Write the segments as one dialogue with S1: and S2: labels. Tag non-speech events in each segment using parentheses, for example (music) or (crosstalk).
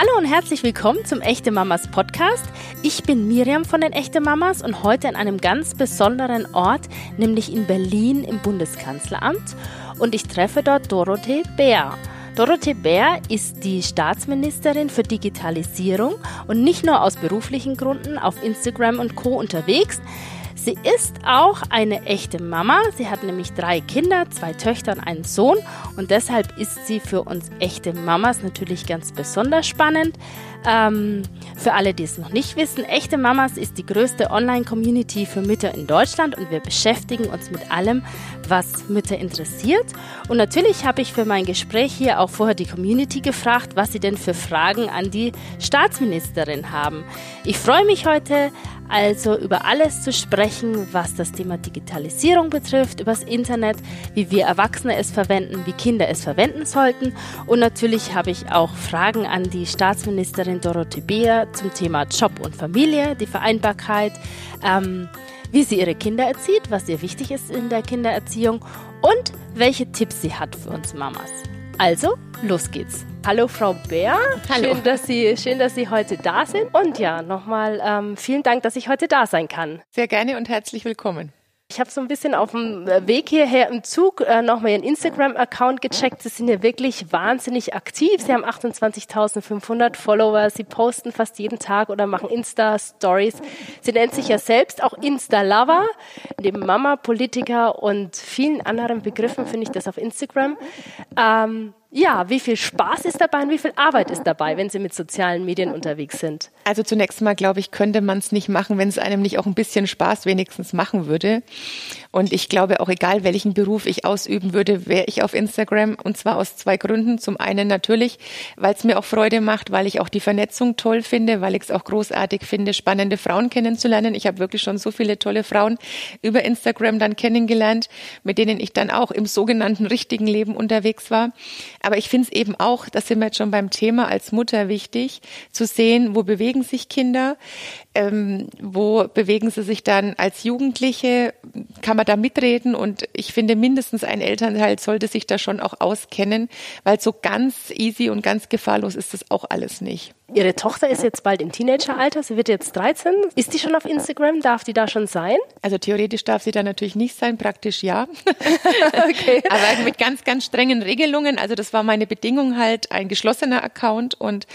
S1: Hallo und herzlich willkommen zum Echte Mamas Podcast. Ich bin Miriam von den Echte Mamas und heute an einem ganz besonderen Ort, nämlich in Berlin im Bundeskanzleramt. Und ich treffe dort Dorothee Bär. Dorothee Bär ist die Staatsministerin für Digitalisierung und nicht nur aus beruflichen Gründen auf Instagram und Co unterwegs. Sie ist auch eine echte Mama. Sie hat nämlich drei Kinder, zwei Töchter und einen Sohn. Und deshalb ist sie für uns echte Mamas natürlich ganz besonders spannend. Ähm, für alle, die es noch nicht wissen, echte Mamas ist die größte Online-Community für Mütter in Deutschland und wir beschäftigen uns mit allem, was Mütter interessiert. Und natürlich habe ich für mein Gespräch hier auch vorher die Community gefragt, was sie denn für Fragen an die Staatsministerin haben. Ich freue mich heute also über alles zu sprechen, was das Thema Digitalisierung betrifft, übers Internet, wie wir Erwachsene es verwenden, wie Kinder es verwenden sollten. Und natürlich habe ich auch Fragen an die Staatsministerin Dorothee Beer zum Thema Job und Familie, die Vereinbarkeit, ähm, wie sie ihre Kinder erzieht, was ihr wichtig ist in der Kindererziehung und welche Tipps sie hat für uns Mamas. Also, los geht's. Hallo Frau Bär,
S2: Hallo.
S1: Schön, dass Sie, schön, dass Sie heute da sind. Und ja, nochmal ähm, vielen Dank, dass ich heute da sein kann.
S2: Sehr gerne und herzlich willkommen.
S1: Ich habe so ein bisschen auf dem äh, Weg hierher im Zug äh, nochmal Ihren Instagram-Account gecheckt. Sie sind ja wirklich wahnsinnig aktiv. Sie haben 28.500 Follower. Sie posten fast jeden Tag oder machen Insta-Stories. Sie nennt sich ja selbst auch Insta-Lover. Neben Mama, Politiker und vielen anderen Begriffen finde ich das auf Instagram. Ähm, ja, wie viel Spaß ist dabei und wie viel Arbeit ist dabei, wenn Sie mit sozialen Medien unterwegs sind?
S2: Also zunächst mal, glaube ich, könnte man es nicht machen, wenn es einem nicht auch ein bisschen Spaß wenigstens machen würde. Und ich glaube auch, egal welchen Beruf ich ausüben würde, wäre ich auf Instagram. Und zwar aus zwei Gründen. Zum einen natürlich, weil es mir auch Freude macht, weil ich auch die Vernetzung toll finde, weil ich es auch großartig finde, spannende Frauen kennenzulernen. Ich habe wirklich schon so viele tolle Frauen über Instagram dann kennengelernt, mit denen ich dann auch im sogenannten richtigen Leben unterwegs war. Aber ich finde es eben auch, das sind wir jetzt schon beim Thema als Mutter wichtig, zu sehen, wo bewegen sich Kinder, ähm, wo bewegen sie sich dann als Jugendliche, kann man da mitreden und ich finde, mindestens ein Elternteil sollte sich da schon auch auskennen, weil so ganz easy und ganz gefahrlos ist das auch alles nicht.
S1: Ihre Tochter ist jetzt bald im Teenageralter, sie wird jetzt 13. Ist die schon auf Instagram? Darf die da schon sein?
S2: Also theoretisch darf sie da natürlich nicht sein, praktisch ja. (laughs) okay. (laughs) Aber mit ganz, ganz strengen Regelungen. Also das war meine Bedingung halt, ein geschlossener Account und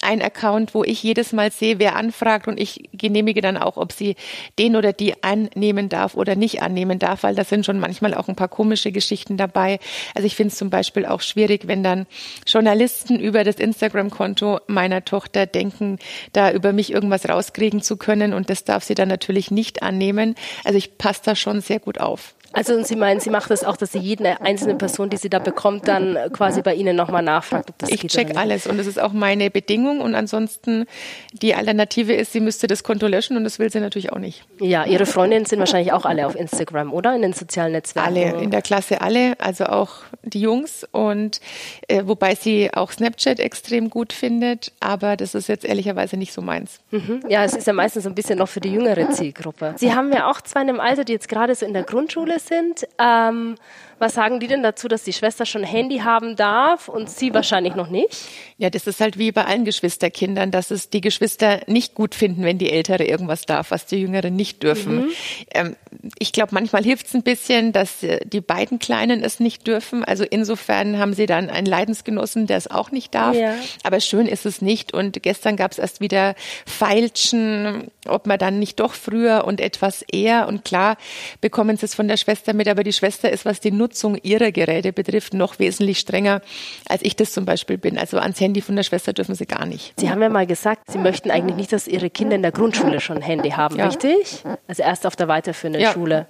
S2: ein Account, wo ich jedes Mal sehe, wer anfragt und ich genehmige dann auch, ob sie den oder die annehmen darf oder nicht annehmen darf, weil da sind schon manchmal auch ein paar komische Geschichten dabei. Also ich finde es zum Beispiel auch schwierig, wenn dann Journalisten über das Instagram-Konto meiner Tochter Tochter denken, da über mich irgendwas rauskriegen zu können und das darf sie dann natürlich nicht annehmen. Also ich passe da schon sehr gut auf.
S1: Also und Sie meinen, Sie macht das auch, dass Sie jede einzelne Person, die sie da bekommt, dann quasi bei Ihnen nochmal nachfragt, ob das
S2: ich
S1: geht.
S2: Ich check alles und das ist auch meine Bedingung und ansonsten die Alternative ist, sie müsste das Konto löschen und das will sie natürlich auch nicht.
S1: Ja, Ihre Freundinnen sind wahrscheinlich auch alle auf Instagram, oder? In den sozialen Netzwerken?
S2: Alle, in der Klasse alle, also auch die Jungs und äh, wobei sie auch Snapchat extrem gut findet, aber das ist jetzt ehrlicherweise nicht so meins.
S1: Mhm. Ja, es ist ja meistens so ein bisschen noch für die jüngere Zielgruppe. Sie haben ja auch zwei in einem Alter, die jetzt gerade so in der Grundschule sind. Ähm, was sagen die denn dazu, dass die Schwester schon Handy haben darf und sie wahrscheinlich noch nicht?
S2: Ja, das ist halt wie bei allen Geschwisterkindern, dass es die Geschwister nicht gut finden, wenn die Ältere irgendwas darf, was die Jüngeren nicht dürfen. Mhm. Ähm, ich glaube, manchmal hilft es ein bisschen, dass äh, die beiden Kleinen es nicht dürfen. Also insofern haben sie dann einen Leidensgenossen, der es auch nicht darf. Ja. Aber schön ist es nicht. Und gestern gab es erst wieder Feilschen, ob man dann nicht doch früher und etwas eher. Und klar bekommen sie es von der Schwester mit, aber die Schwester ist, was die Nutzung ihrer Geräte betrifft, noch wesentlich strenger, als ich das zum Beispiel bin. Also ans Handy von der Schwester dürfen sie gar nicht.
S1: Sie haben ja mal gesagt, Sie möchten eigentlich nicht, dass Ihre Kinder in der Grundschule schon ein Handy haben, ja. richtig? Also erst auf der weiterführenden ja. Schule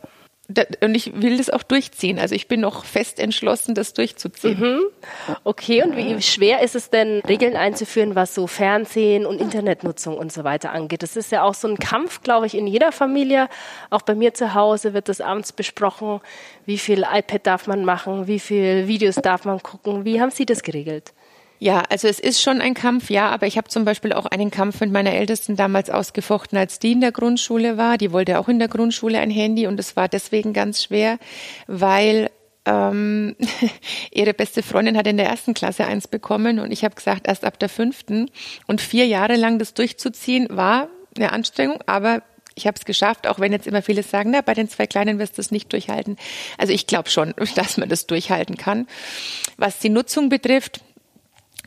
S2: und ich will das auch durchziehen. Also ich bin noch fest entschlossen, das durchzuziehen.
S1: Mhm. Okay, und wie schwer ist es denn, Regeln einzuführen, was so Fernsehen und Internetnutzung und so weiter angeht? Das ist ja auch so ein Kampf, glaube ich, in jeder Familie. Auch bei mir zu Hause wird das abends besprochen. Wie viel iPad darf man machen? Wie viel Videos darf man gucken? Wie haben Sie das geregelt?
S2: Ja, also es ist schon ein Kampf, ja, aber ich habe zum Beispiel auch einen Kampf mit meiner Ältesten damals ausgefochten, als die in der Grundschule war. Die wollte auch in der Grundschule ein Handy und es war deswegen ganz schwer, weil ähm, (laughs) ihre beste Freundin hat in der ersten Klasse eins bekommen und ich habe gesagt, erst ab der fünften. Und vier Jahre lang das durchzuziehen, war eine Anstrengung, aber ich habe es geschafft, auch wenn jetzt immer viele sagen, na, bei den zwei Kleinen wirst du es nicht durchhalten. Also ich glaube schon, (laughs) dass man das durchhalten kann. Was die Nutzung betrifft,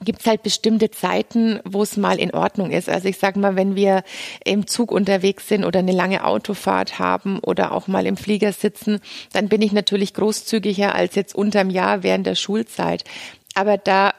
S2: gibt es halt bestimmte Zeiten, wo es mal in Ordnung ist. Also ich sage mal, wenn wir im Zug unterwegs sind oder eine lange Autofahrt haben oder auch mal im Flieger sitzen, dann bin ich natürlich großzügiger als jetzt unterm Jahr während der Schulzeit. Aber da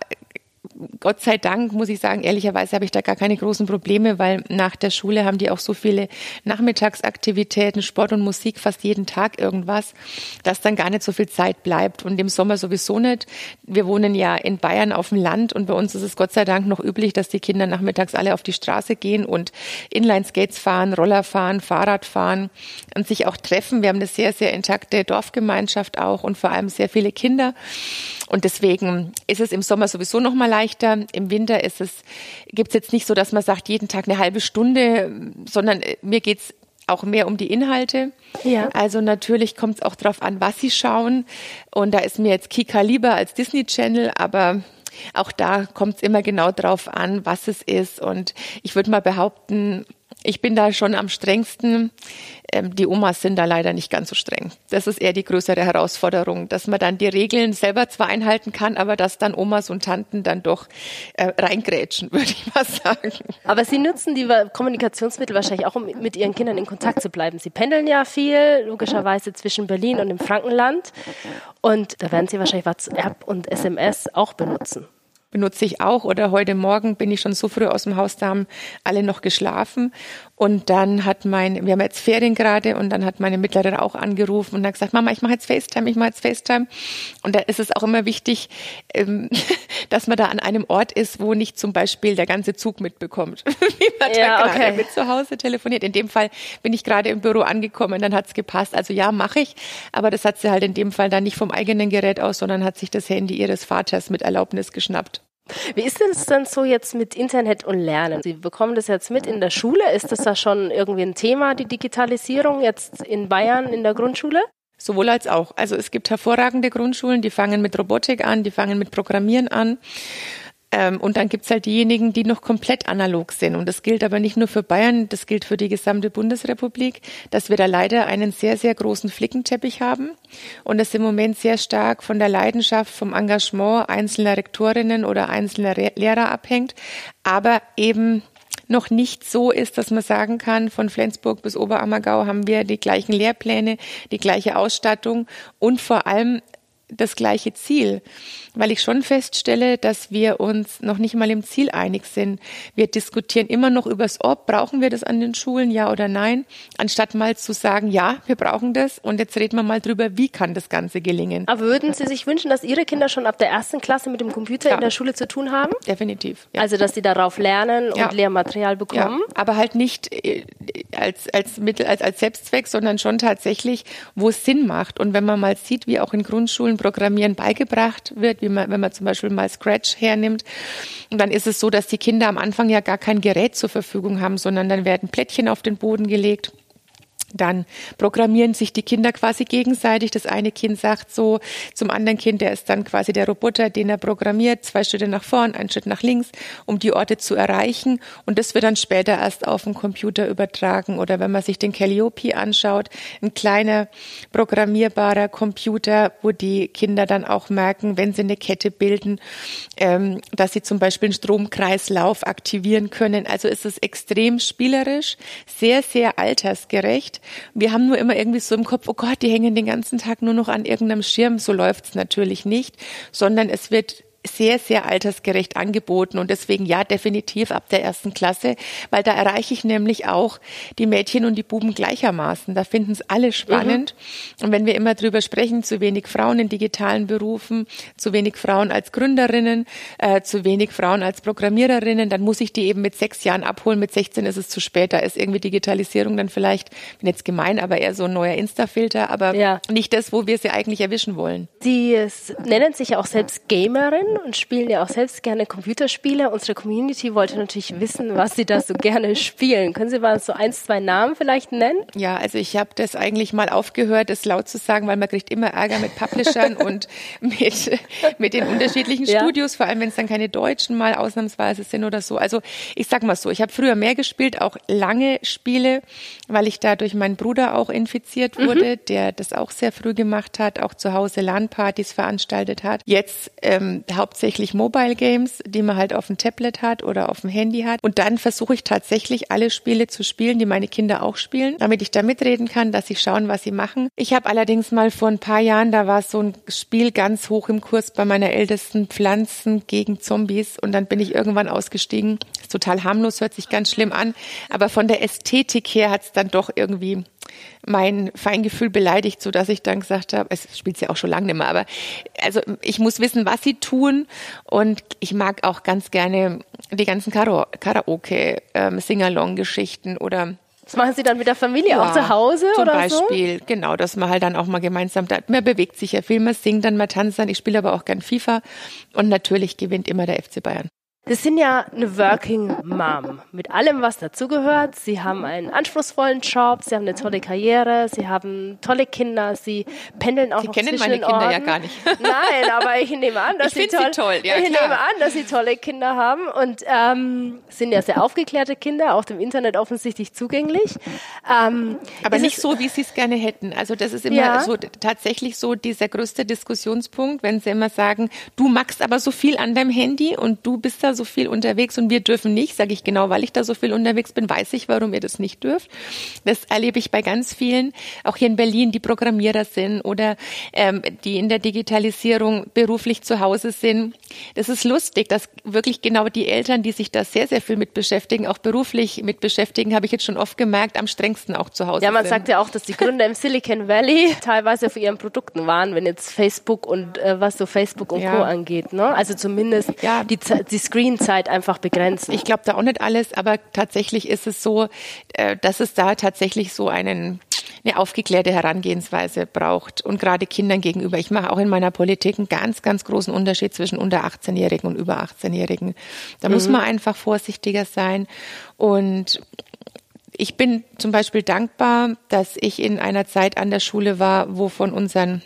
S2: Gott sei Dank, muss ich sagen, ehrlicherweise habe ich da gar keine großen Probleme, weil nach der Schule haben die auch so viele Nachmittagsaktivitäten, Sport und Musik, fast jeden Tag irgendwas, dass dann gar nicht so viel Zeit bleibt. Und im Sommer sowieso nicht. Wir wohnen ja in Bayern auf dem Land und bei uns ist es Gott sei Dank noch üblich, dass die Kinder nachmittags alle auf die Straße gehen und Inline-Skates fahren, Roller fahren, Fahrrad fahren und sich auch treffen. Wir haben eine sehr, sehr intakte Dorfgemeinschaft auch und vor allem sehr viele Kinder. Und deswegen ist es im Sommer sowieso noch mal leichter. Im Winter ist es, gibt es jetzt nicht so, dass man sagt, jeden Tag eine halbe Stunde, sondern äh, mir geht's auch mehr um die Inhalte. Ja. Also natürlich kommt es auch darauf an, was sie schauen. Und da ist mir jetzt Kika lieber als Disney Channel, aber auch da kommt es immer genau drauf an, was es ist. Und ich würde mal behaupten, ich bin da schon am strengsten. Ähm, die Omas sind da leider nicht ganz so streng. Das ist eher die größere Herausforderung, dass man dann die Regeln selber zwar einhalten kann, aber dass dann Omas und Tanten dann doch äh, reingrätschen, (laughs) würde ich mal sagen.
S1: Aber Sie nutzen die Kommunikationsmittel wahrscheinlich auch, um mit Ihren Kindern in Kontakt zu bleiben. Sie pendeln ja viel, logischerweise zwischen Berlin und dem Frankenland. Und da werden Sie wahrscheinlich WhatsApp und SMS auch benutzen
S2: benutze ich auch. Oder heute Morgen bin ich schon so früh aus dem Haus, da haben alle noch geschlafen. Und dann hat mein, wir haben jetzt Ferien gerade und dann hat meine Mittlere auch angerufen und hat gesagt, Mama, ich mache jetzt FaceTime, ich mache jetzt FaceTime. Und da ist es auch immer wichtig, ähm, (laughs) dass man da an einem Ort ist, wo nicht zum Beispiel der ganze Zug mitbekommt, (laughs) wie man ja, da gerade okay. mit zu Hause telefoniert. In dem Fall bin ich gerade im Büro angekommen, dann hat's gepasst. Also ja, mache ich, aber das hat sie halt in dem Fall dann nicht vom eigenen Gerät aus, sondern hat sich das Handy ihres Vaters mit Erlaubnis geschnappt.
S1: Wie ist es denn so jetzt mit Internet und Lernen? Sie bekommen das jetzt mit in der Schule. Ist das da schon irgendwie ein Thema, die Digitalisierung jetzt in Bayern in der Grundschule?
S2: Sowohl als auch. Also es gibt hervorragende Grundschulen, die fangen mit Robotik an, die fangen mit Programmieren an. Ähm, und dann gibt's halt diejenigen, die noch komplett analog sind. Und das gilt aber nicht nur für Bayern, das gilt für die gesamte Bundesrepublik, dass wir da leider einen sehr, sehr großen Flickenteppich haben und es im Moment sehr stark von der Leidenschaft, vom Engagement einzelner Rektorinnen oder einzelner Lehrer abhängt, aber eben noch nicht so ist, dass man sagen kann, von Flensburg bis Oberammergau haben wir die gleichen Lehrpläne, die gleiche Ausstattung und vor allem das gleiche Ziel, weil ich schon feststelle, dass wir uns noch nicht mal im Ziel einig sind. Wir diskutieren immer noch über das Ob, brauchen wir das an den Schulen, ja oder nein, anstatt mal zu sagen, ja, wir brauchen das und jetzt reden wir mal drüber, wie kann das Ganze gelingen.
S1: Aber würden Sie sich wünschen, dass Ihre Kinder schon ab der ersten Klasse mit dem Computer ja. in der Schule zu tun haben?
S2: Definitiv.
S1: Ja. Also, dass sie darauf lernen und ja. Lehrmaterial bekommen?
S2: Ja, aber halt nicht äh, als, als Mittel, als, als Selbstzweck, sondern schon tatsächlich, wo es Sinn macht. Und wenn man mal sieht, wie auch in Grundschulen Programmieren beigebracht wird, wie man, wenn man zum Beispiel mal Scratch hernimmt, und dann ist es so, dass die Kinder am Anfang ja gar kein Gerät zur Verfügung haben, sondern dann werden Plättchen auf den Boden gelegt dann programmieren sich die Kinder quasi gegenseitig. Das eine Kind sagt so zum anderen Kind, der ist dann quasi der Roboter, den er programmiert, zwei Schritte nach vorn, einen Schritt nach links, um die Orte zu erreichen. Und das wird dann später erst auf den Computer übertragen. Oder wenn man sich den Calliope anschaut, ein kleiner programmierbarer Computer, wo die Kinder dann auch merken, wenn sie eine Kette bilden, ähm, dass sie zum Beispiel einen Stromkreislauf aktivieren können. Also ist es extrem spielerisch, sehr, sehr altersgerecht. Wir haben nur immer irgendwie so im Kopf, oh Gott, die hängen den ganzen Tag nur noch an irgendeinem Schirm. So läuft's natürlich nicht, sondern es wird sehr, sehr altersgerecht angeboten und deswegen ja, definitiv ab der ersten Klasse, weil da erreiche ich nämlich auch die Mädchen und die Buben gleichermaßen. Da finden es alle spannend. Mhm. Und wenn wir immer drüber sprechen, zu wenig Frauen in digitalen Berufen, zu wenig Frauen als Gründerinnen, äh, zu wenig Frauen als Programmiererinnen, dann muss ich die eben mit sechs Jahren abholen. Mit 16 ist es zu spät. Da ist irgendwie Digitalisierung dann vielleicht, bin jetzt gemein, aber eher so ein neuer Insta-Filter, aber ja. nicht das, wo wir sie eigentlich erwischen wollen.
S1: Sie nennen sich ja auch selbst Gamerin und spielen ja auch selbst gerne Computerspiele. Unsere Community wollte natürlich wissen, was Sie da so gerne spielen. Können Sie mal so ein, zwei Namen vielleicht nennen?
S2: Ja, also ich habe das eigentlich mal aufgehört, das laut zu sagen, weil man kriegt immer Ärger mit Publishern (laughs) und mit, mit den unterschiedlichen ja. Studios, vor allem wenn es dann keine Deutschen mal ausnahmsweise sind oder so. Also ich sag mal so, ich habe früher mehr gespielt, auch lange Spiele, weil ich da durch meinen Bruder auch infiziert wurde, mhm. der das auch sehr früh gemacht hat, auch zu Hause LAN-Partys veranstaltet hat. Jetzt ähm, hauptsächlich Mobile Games, die man halt auf dem Tablet hat oder auf dem Handy hat. Und dann versuche ich tatsächlich alle Spiele zu spielen, die meine Kinder auch spielen, damit ich da mitreden kann, dass sie schauen, was sie machen. Ich habe allerdings mal vor ein paar Jahren, da war so ein Spiel ganz hoch im Kurs bei meiner ältesten Pflanzen gegen Zombies und dann bin ich irgendwann ausgestiegen. Ist total harmlos, hört sich ganz schlimm an, aber von der Ästhetik her hat es dann doch irgendwie mein Feingefühl beleidigt, so dass ich dann gesagt habe, es spielt ja auch schon lange nicht mehr, aber also ich muss wissen, was sie tun und ich mag auch ganz gerne die ganzen Karaoke, ähm, Singalong-Geschichten oder
S1: das machen Sie dann mit der Familie ja, auch zu Hause
S2: zum
S1: oder
S2: Beispiel, so? genau, dass man halt dann auch mal gemeinsam, da, man bewegt sich ja viel, man singt dann, man tanzt dann, ich spiele aber auch gern FIFA. Und natürlich gewinnt immer der FC Bayern.
S1: Sie sind ja eine Working Mom mit allem, was dazugehört. Sie haben einen anspruchsvollen Job, Sie haben eine tolle Karriere, Sie haben tolle Kinder, Sie pendeln auch
S2: Sie
S1: noch
S2: kennen
S1: zwischen
S2: meine Kinder
S1: Orten.
S2: ja gar nicht. (laughs)
S1: Nein, aber ich nehme an, dass
S2: ich
S1: Sie, toll,
S2: sie toll. Ja,
S1: ich
S2: klar.
S1: nehme an, dass Sie tolle Kinder haben und ähm, sind ja sehr aufgeklärte Kinder, auf dem Internet offensichtlich zugänglich. Ähm,
S2: aber nicht so, wie Sie es gerne hätten. Also das ist immer ja. so tatsächlich so dieser größte Diskussionspunkt, wenn Sie immer sagen, du magst aber so viel an deinem Handy und du bist da so viel unterwegs und wir dürfen nicht, sage ich genau, weil ich da so viel unterwegs bin, weiß ich, warum ihr das nicht dürft. Das erlebe ich bei ganz vielen, auch hier in Berlin, die Programmierer sind oder ähm, die in der Digitalisierung beruflich zu Hause sind. Das ist lustig, dass wirklich genau die Eltern, die sich da sehr, sehr viel mit beschäftigen, auch beruflich mit beschäftigen, habe ich jetzt schon oft gemerkt, am strengsten auch zu Hause
S1: Ja, man
S2: sind.
S1: sagt ja auch, dass die Gründer im Silicon Valley (laughs) teilweise für ihren Produkten waren, wenn jetzt Facebook und äh, was so Facebook und
S2: Ja.
S1: Co. angeht. Ne? Also zumindest
S2: Ja.
S1: die, die Screenzeit einfach begrenzen.
S2: Ich glaube da auch nicht alles, aber tatsächlich ist es so, äh, dass es da tatsächlich so einen eine aufgeklärte Herangehensweise braucht und gerade Kindern gegenüber. Ich mache auch in meiner Politik einen ganz, ganz großen Unterschied zwischen unter 18-Jährigen und über 18-Jährigen. Da muss man einfach vorsichtiger sein und ich bin zum Beispiel dankbar, dass ich in einer Zeit an der Schule war, wo von unseren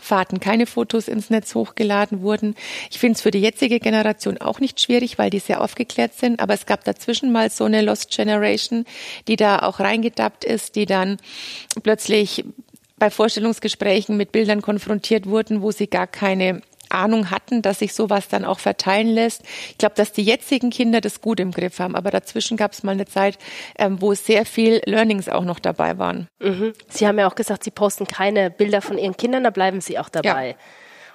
S2: Fahrten keine Fotos ins Netz hochgeladen wurden. Ich finde es für die jetzige Generation auch nicht schwierig, weil die sehr aufgeklärt sind. Aber es gab dazwischen mal so eine Lost Generation, die da auch reingedappt ist, die dann plötzlich bei Vorstellungsgesprächen mit Bildern konfrontiert wurden, wo sie gar keine Ahnung hatten, dass sich sowas dann auch verteilen lässt. Ich glaube, dass die jetzigen Kinder das gut im Griff haben, aber dazwischen gab es mal eine Zeit, ähm, wo sehr viel Learnings auch noch dabei waren.
S1: Mhm. Sie haben ja auch gesagt, Sie posten keine Bilder von Ihren Kindern, da bleiben Sie auch dabei.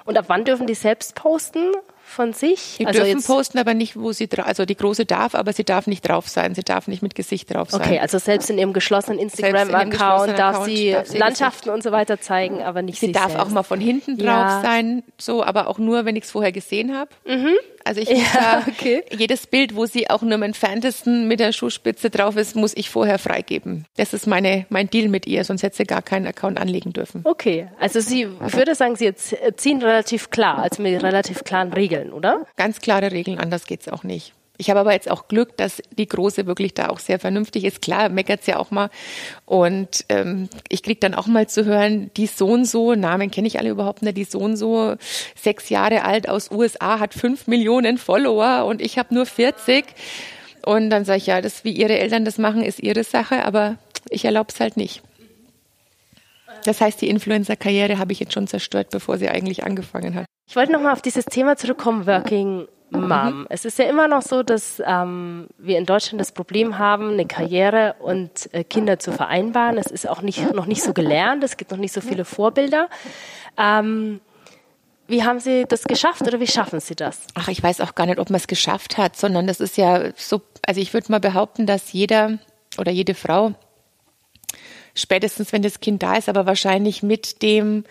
S1: Und ab wann dürfen die selbst posten von sich?
S2: Die
S1: also
S2: dürfen
S1: jetzt,
S2: posten, aber nicht, wo sie drauf, also die große darf, aber sie darf nicht drauf sein. Sie darf nicht mit Gesicht drauf sein.
S1: okay, also selbst in Ihrem geschlossenen Instagram-Account
S2: geschlossenen
S1: darf
S2: darf sie
S1: Landschaften und so weiter zeigen, aber nicht
S2: Sie
S1: sich
S2: darf
S1: selbst.
S2: auch mal von hinten drauf
S1: Ja.
S2: sein, so, aber auch nur, wenn ich es vorher gesehen habe. Also ich
S1: Ja, okay.
S2: jedes Bild, wo sie auch nur im entferntesten mit der Schuhspitze drauf ist, muss ich vorher freigeben. Das ist meine, mein Deal mit ihr, sonst hätte sie gar keinen Account anlegen dürfen.
S1: Okay, also Sie, ich würde sagen, Sie jetzt ziehen relativ klar, also mit relativ klaren Regeln, oder?
S2: Ganz klare Regeln, anders geht's auch nicht. Ich habe aber jetzt auch Glück, dass die Große wirklich da auch sehr vernünftig ist. Klar, meckert's ja auch mal. Und ähm, ich krieg dann auch mal zu hören, die so und so, Namen kenne ich alle überhaupt nicht, die so und so, sechs Jahre alt aus USA, hat fünf Millionen Follower und ich habe nur 40. Und dann sage ich, ja, das, wie ihre Eltern das machen, ist ihre Sache, aber ich erlaube es halt nicht. Das heißt, die Influencer-Karriere habe ich jetzt schon zerstört, bevor sie eigentlich angefangen hat.
S1: Ich wollte nochmal auf dieses Thema zurückkommen, Working Mom. Es ist ja immer noch so, dass ähm, wir in Deutschland das Problem haben, eine Karriere und äh, Kinder zu vereinbaren. Es ist auch nicht, noch nicht so gelernt, es gibt noch nicht so viele Vorbilder. Ähm, wie haben Sie das geschafft oder wie schaffen Sie das?
S2: Ach, ich weiß auch gar nicht, ob man es geschafft hat, sondern das ist ja so, also ich würde mal behaupten, dass jeder oder jede Frau spätestens, wenn das Kind da ist, aber wahrscheinlich mit dem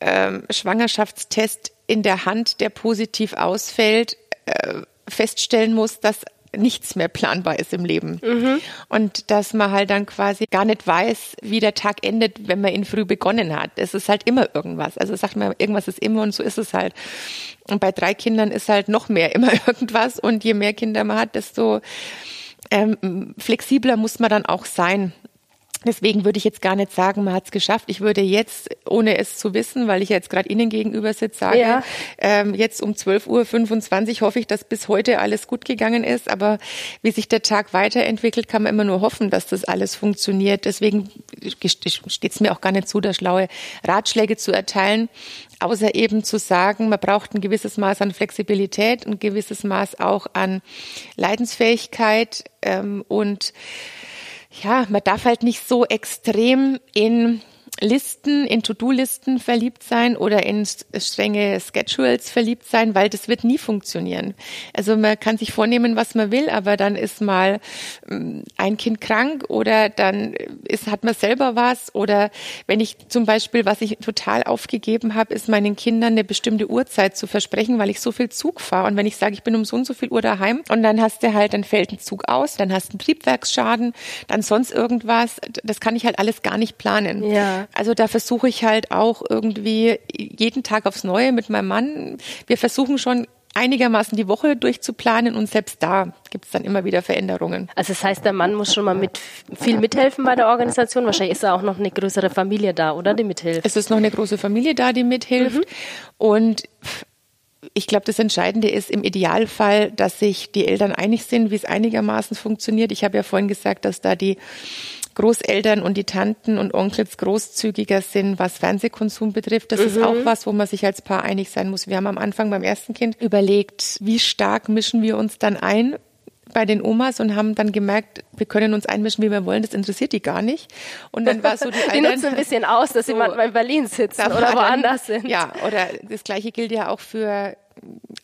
S2: ähm, Schwangerschaftstest in der Hand, der positiv ausfällt, äh, feststellen muss, dass nichts mehr planbar ist im Leben. Mhm. Und dass man halt dann quasi gar nicht weiß, wie der Tag endet, wenn man ihn früh begonnen hat. Es ist halt immer irgendwas. Also sagt man, irgendwas ist immer und so ist es halt. Und bei drei Kindern ist halt noch mehr immer (laughs) irgendwas. Und je mehr Kinder man hat, desto ähm, flexibler muss man dann auch sein. Deswegen würde ich jetzt gar nicht sagen, man hat es geschafft. Ich würde jetzt, ohne es zu wissen, weil ich jetzt gerade Ihnen gegenüber sitze, sagen, ja. ähm, jetzt um 12.25 Uhr hoffe ich, dass bis heute alles gut gegangen ist. Aber wie sich der Tag weiterentwickelt, kann man immer nur hoffen, dass das alles funktioniert. Deswegen steht es mir auch gar nicht zu, da schlaue Ratschläge zu erteilen außer eben zu sagen, man braucht ein gewisses Maß an Flexibilität, ein gewisses Maß auch an Leidensfähigkeit ähm, und ja, man darf halt nicht so extrem in Listen, in To-Do-Listen verliebt sein oder in strenge Schedules verliebt sein, weil das wird nie funktionieren. Also man kann sich vornehmen, was man will, aber dann ist mal ähm, ein Kind krank oder dann ist, hat man selber was oder wenn ich zum Beispiel, was ich total aufgegeben habe, ist meinen Kindern eine bestimmte Uhrzeit zu versprechen, weil ich so viel Zug fahre und wenn ich sage, ich bin um so und so viel Uhr daheim und dann hast du halt, dann fällt ein Zug aus, dann hast du einen Triebwerksschaden, dann sonst irgendwas, das kann ich halt alles gar nicht planen. Ja. Also da versuche ich halt auch irgendwie jeden Tag aufs Neue mit meinem Mann. Wir versuchen schon einigermaßen die Woche durchzuplanen und selbst da gibt es dann immer wieder Veränderungen.
S1: Also das heißt, der Mann muss schon mal mit viel mithelfen bei der Organisation. Wahrscheinlich ist da auch noch eine größere Familie da, oder die mithilft?
S2: Es ist noch eine große Familie da, die mithilft. Mhm. Und ich glaube, das Entscheidende ist im Idealfall, dass sich die Eltern einig sind, wie es einigermaßen funktioniert. Ich habe ja vorhin gesagt, dass da die Großeltern und die Tanten und Onkels großzügiger sind, was Fernsehkonsum betrifft. Das mhm. ist auch was, wo man sich als Paar einig sein muss. Wir haben am Anfang beim ersten Kind überlegt, wie stark mischen wir uns dann ein bei den Omas und haben dann gemerkt, wir können uns einmischen, wie wir wollen, das interessiert die gar nicht. Und dann war so die (laughs)
S1: Die nutzen ein bisschen aus, dass so, sie manchmal in Berlin sitzen oder woanders dann, sind.
S2: Ja, oder das gleiche gilt ja auch für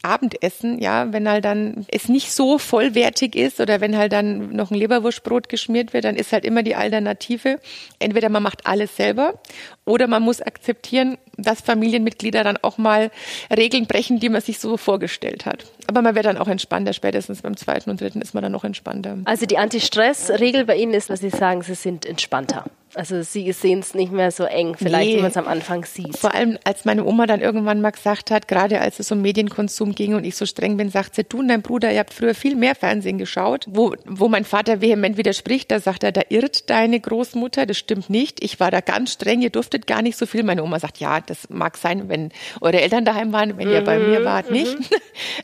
S2: Abendessen, ja, wenn halt dann es nicht so vollwertig ist oder wenn halt dann noch ein Leberwurstbrot geschmiert wird, dann ist halt immer die Alternative. Entweder man macht alles selber oder man muss akzeptieren, dass Familienmitglieder dann auch mal Regeln brechen, die man sich so vorgestellt hat. Aber man wird dann auch entspannter. Spätestens beim zweiten und dritten ist man dann noch entspannter.
S1: Also die Anti-Stress-Regel bei Ihnen ist, dass Sie sagen, Sie sind entspannter. Also sie sehen es nicht mehr so eng, vielleicht, nee. wie man es am Anfang sieht.
S2: Vor allem, als meine Oma dann irgendwann mal gesagt hat, gerade als es um Medienkonsum ging und ich so streng bin, sagt sie, du und dein Bruder, ihr habt früher viel mehr Fernsehen geschaut. Wo, wo mein Vater vehement widerspricht, da sagt er, da irrt deine Großmutter, das stimmt nicht. Ich war da ganz streng, ihr durftet gar nicht so viel. Meine Oma sagt, ja, das mag sein, wenn eure Eltern daheim waren, wenn mhm. ihr bei mir wart, nicht. Mhm. (laughs)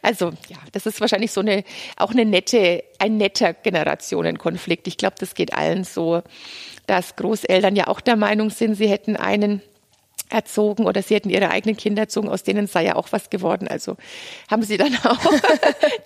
S2: Also, ja, das ist wahrscheinlich so eine, auch eine nette, ein netter Generationenkonflikt. Ich glaube, das geht allen so dass Großeltern ja auch der Meinung sind, sie hätten einen erzogen oder sie hätten ihre eigenen Kinder erzogen, aus denen sei ja auch was geworden. Also haben sie dann (laughs) auch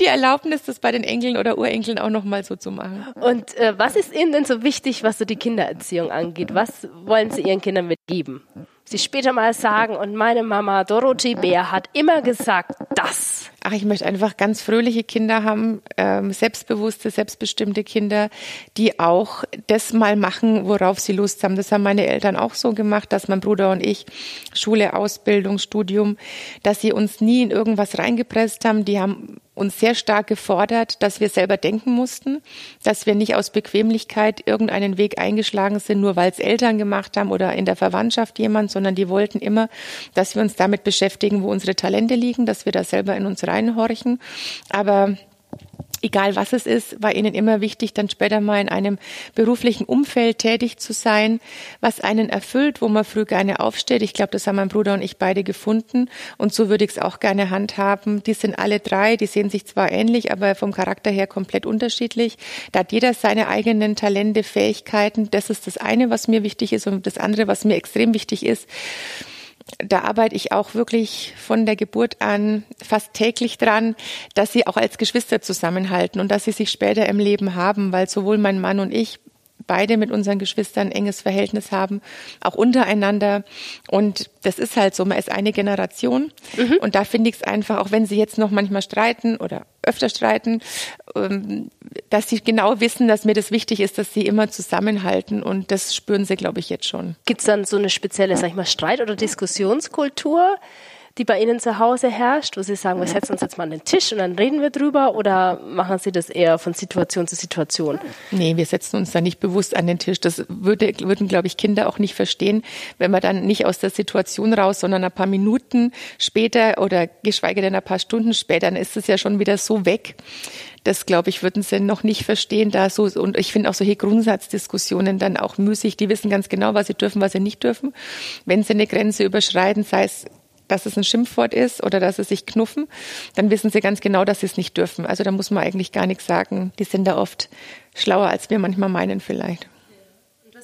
S2: die Erlaubnis, das bei den Enkeln oder Urenkeln auch nochmal so zu machen.
S1: Und äh, was ist Ihnen denn so wichtig, was so die Kindererziehung angeht? Was wollen Sie Ihren Kindern mitgeben? Sie später mal sagen, und meine Mama Dorothee Bär hat immer gesagt, das.
S2: Ach, ich möchte einfach ganz fröhliche Kinder haben, ähm, selbstbewusste, selbstbestimmte Kinder, die auch das mal machen, worauf sie Lust haben. Das haben meine Eltern auch so gemacht, dass mein Bruder und ich Schule, Ausbildung, Studium, dass sie uns nie in irgendwas reingepresst haben. Die haben uns sehr stark gefordert, dass wir selber denken mussten, dass wir nicht aus Bequemlichkeit irgendeinen Weg eingeschlagen sind, nur weil es Eltern gemacht haben oder in der Verwandtschaft jemand, sondern die wollten immer, dass wir uns damit beschäftigen, wo unsere Talente liegen, dass wir da selber in uns reinhorchen. Aber egal was es ist, war ihnen immer wichtig, dann später mal in einem beruflichen Umfeld tätig zu sein, was einen erfüllt, wo man früh gerne aufsteht. Ich glaube, das haben mein Bruder und ich beide gefunden und so würde ich es auch gerne handhaben. Die sind alle drei, die sehen sich zwar ähnlich, aber vom Charakter her komplett unterschiedlich. Da hat jeder seine eigenen Talente, Fähigkeiten. Das ist das eine, was mir wichtig ist und das andere, was mir extrem wichtig ist da arbeite ich auch wirklich von der Geburt an fast täglich dran, dass sie auch als Geschwister zusammenhalten und dass sie sich später im Leben haben, weil sowohl mein Mann und ich beide mit unseren Geschwistern ein enges Verhältnis haben, auch untereinander. Und das ist halt so, man ist eine Generation. Mhm. Und da finde ich es einfach, auch wenn sie jetzt noch manchmal streiten oder öfter streiten, ähm, dass sie genau wissen, dass mir das wichtig ist, dass sie immer zusammenhalten. Und das spüren sie, glaube ich, jetzt schon.
S1: Gibt es dann so eine spezielle, sag ich mal, Streit- oder Diskussionskultur? Die bei Ihnen zu Hause herrscht, wo Sie sagen, wir setzen uns jetzt mal an den Tisch und dann reden wir drüber oder machen Sie das eher von Situation zu Situation?
S2: Nee, wir setzen uns da nicht bewusst an den Tisch. Das würde, würden, glaube ich, Kinder auch nicht verstehen, wenn wir dann nicht aus der Situation raus, sondern ein paar Minuten später oder geschweige denn ein paar Stunden später, dann ist es ja schon wieder so weg. Das, glaube ich, würden sie noch nicht verstehen. Da so, und ich finde auch solche Grundsatzdiskussionen dann auch müßig. Die wissen ganz genau, was sie dürfen, was sie nicht dürfen. Wenn sie eine Grenze überschreiten, sei es dass es ein Schimpfwort ist oder dass sie sich knuffen, dann wissen sie ganz genau, dass sie es nicht dürfen. Also da muss man eigentlich gar nichts sagen. Die sind da oft schlauer, als wir manchmal meinen vielleicht.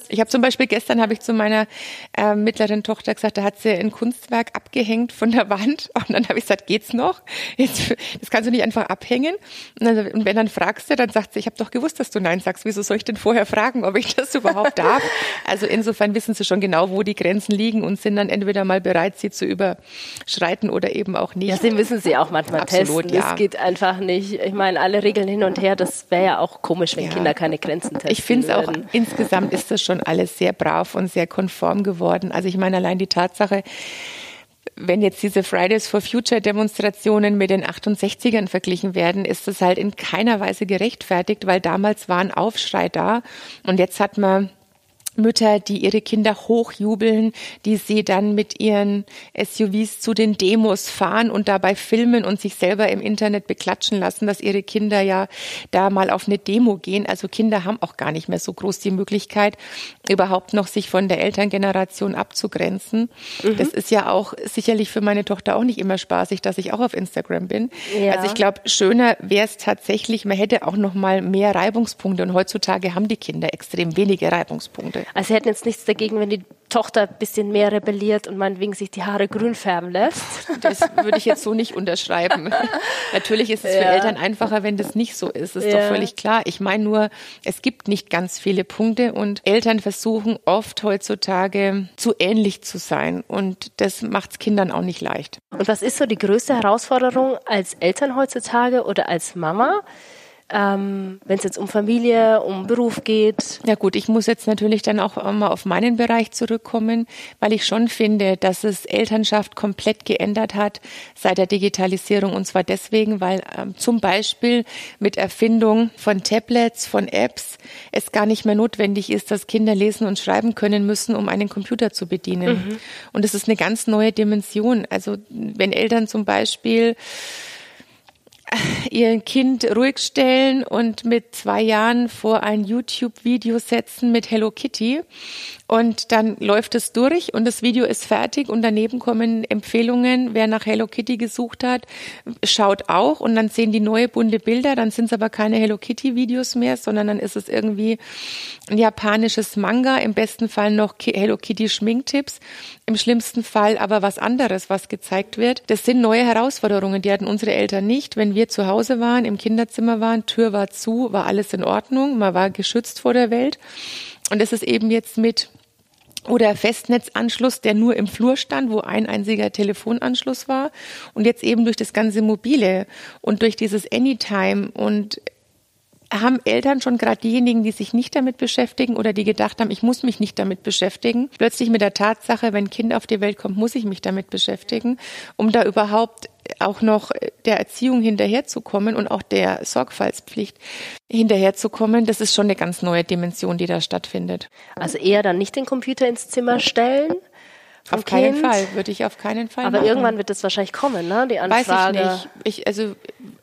S2: Ich habe zum Beispiel gestern habe ich zu meiner äh, mittleren Tochter gesagt, da hat sie ein Kunstwerk abgehängt von der Wand (laughs) und dann habe ich gesagt, geht's noch? Jetzt, das kannst du nicht einfach abhängen. Und, dann, und wenn dann fragst du, dann sagt sie, ich habe doch gewusst, dass du nein sagst. Wieso soll ich denn vorher fragen, ob ich das überhaupt darf? (laughs) Also insofern wissen sie schon genau, wo die Grenzen liegen und sind dann entweder mal bereit, sie zu überschreiten oder eben auch nicht.
S1: Ja, sie müssen sie auch manchmal Absolut, testen. Ja. Das geht einfach nicht. Ich meine, alle Regeln hin und her, das wäre ja auch komisch, wenn ja. Kinder keine Grenzen testen.
S2: Ich finde es auch insgesamt ist das schon schon alles sehr brav und sehr konform geworden. Also ich meine allein die Tatsache, wenn jetzt diese Fridays for Future Demonstrationen mit den 68ern verglichen werden, ist das halt in keiner Weise gerechtfertigt, weil damals war ein Aufschrei da und jetzt hat man Mütter, die ihre Kinder hochjubeln, die sie dann mit ihren SUVs zu den Demos fahren und dabei filmen und sich selber im Internet beklatschen lassen, dass ihre Kinder ja da mal auf eine Demo gehen. Also Kinder haben auch gar nicht mehr so groß die Möglichkeit, überhaupt noch sich von der Elterngeneration abzugrenzen. Mhm. Das ist ja auch sicherlich für meine Tochter auch nicht immer spaßig, dass ich auch auf Instagram bin. Ja. Also ich glaube, schöner wäre es tatsächlich, man hätte auch noch mal mehr Reibungspunkte und heutzutage haben die Kinder extrem wenige Reibungspunkte.
S1: Also Sie hätten jetzt nichts dagegen, wenn die Tochter ein bisschen mehr rebelliert und meinetwegen sich die Haare grün färben lässt.
S2: Das würde ich jetzt so nicht unterschreiben. (laughs) Natürlich ist es ja. für Eltern einfacher, wenn das nicht so ist. Das ist ja. doch völlig klar. Ich meine nur, es gibt nicht ganz viele Punkte und Eltern versuchen oft heutzutage zu ähnlich zu sein und das macht es Kindern auch nicht leicht.
S1: Und was ist so die größte Herausforderung als Eltern heutzutage oder als Mama? Ähm, wenn es jetzt um Familie, um Beruf geht.
S2: Ja gut, ich muss jetzt natürlich dann auch mal auf meinen Bereich zurückkommen, weil ich schon finde, dass es Elternschaft komplett geändert hat seit der Digitalisierung und zwar deswegen, weil ähm, zum Beispiel mit Erfindung von Tablets, von Apps es gar nicht mehr notwendig ist, dass Kinder lesen und schreiben können müssen, um einen Computer zu bedienen. Mhm. Und es ist eine ganz neue Dimension. Also wenn Eltern zum Beispiel (laughs) ihr Kind ruhig stellen und mit zwei Jahren vor ein YouTube-Video setzen mit Hello Kitty und dann läuft es durch und das Video ist fertig und daneben kommen Empfehlungen. Wer nach Hello Kitty gesucht hat, schaut auch und dann sehen die neue bunte Bilder. Dann sind es aber keine Hello Kitty Videos mehr, sondern dann ist es irgendwie ein japanisches Manga. Im besten Fall noch Hello Kitty Schminktipps. Im schlimmsten Fall aber was anderes, was gezeigt wird. Das sind neue Herausforderungen. Die hatten unsere Eltern nicht. Wenn wir zu Hause waren, im Kinderzimmer waren, Tür war zu, war alles in Ordnung. Man war geschützt vor der Welt. Und es ist eben jetzt mit oder Festnetzanschluss, der nur im Flur stand, wo ein einziger Telefonanschluss war. Und jetzt eben durch das ganze Mobile und durch dieses Anytime und haben Eltern schon gerade diejenigen, die sich nicht damit beschäftigen oder die gedacht haben, ich muss mich nicht damit beschäftigen, plötzlich mit der Tatsache, wenn ein Kind auf die Welt kommt, muss ich mich damit beschäftigen, um da überhaupt auch noch der Erziehung hinterherzukommen und auch der Sorgfaltspflicht hinterherzukommen, das ist schon eine ganz neue Dimension, die da stattfindet.
S1: Also eher dann nicht den Computer ins Zimmer stellen,
S2: auf keinen kind. Fall, würde ich auf keinen Fall.
S1: Aber machen. irgendwann wird das wahrscheinlich kommen, ne? Die Anfrage.
S2: Weiß ich nicht. Ich, also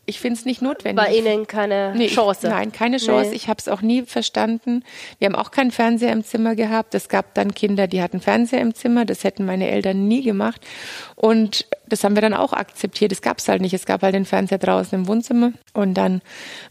S2: ich finde es nicht notwendig.
S1: Bei Ihnen keine nee, Chance?
S2: Ich, nein, keine Chance. Nee. Ich habe es auch nie verstanden. Wir haben auch keinen Fernseher im Zimmer gehabt. Es gab dann Kinder, die hatten Fernseher im Zimmer. Das hätten meine Eltern nie gemacht. Und das haben wir dann auch akzeptiert. Es gab es halt nicht. Es gab halt den Fernseher draußen im Wohnzimmer. Und dann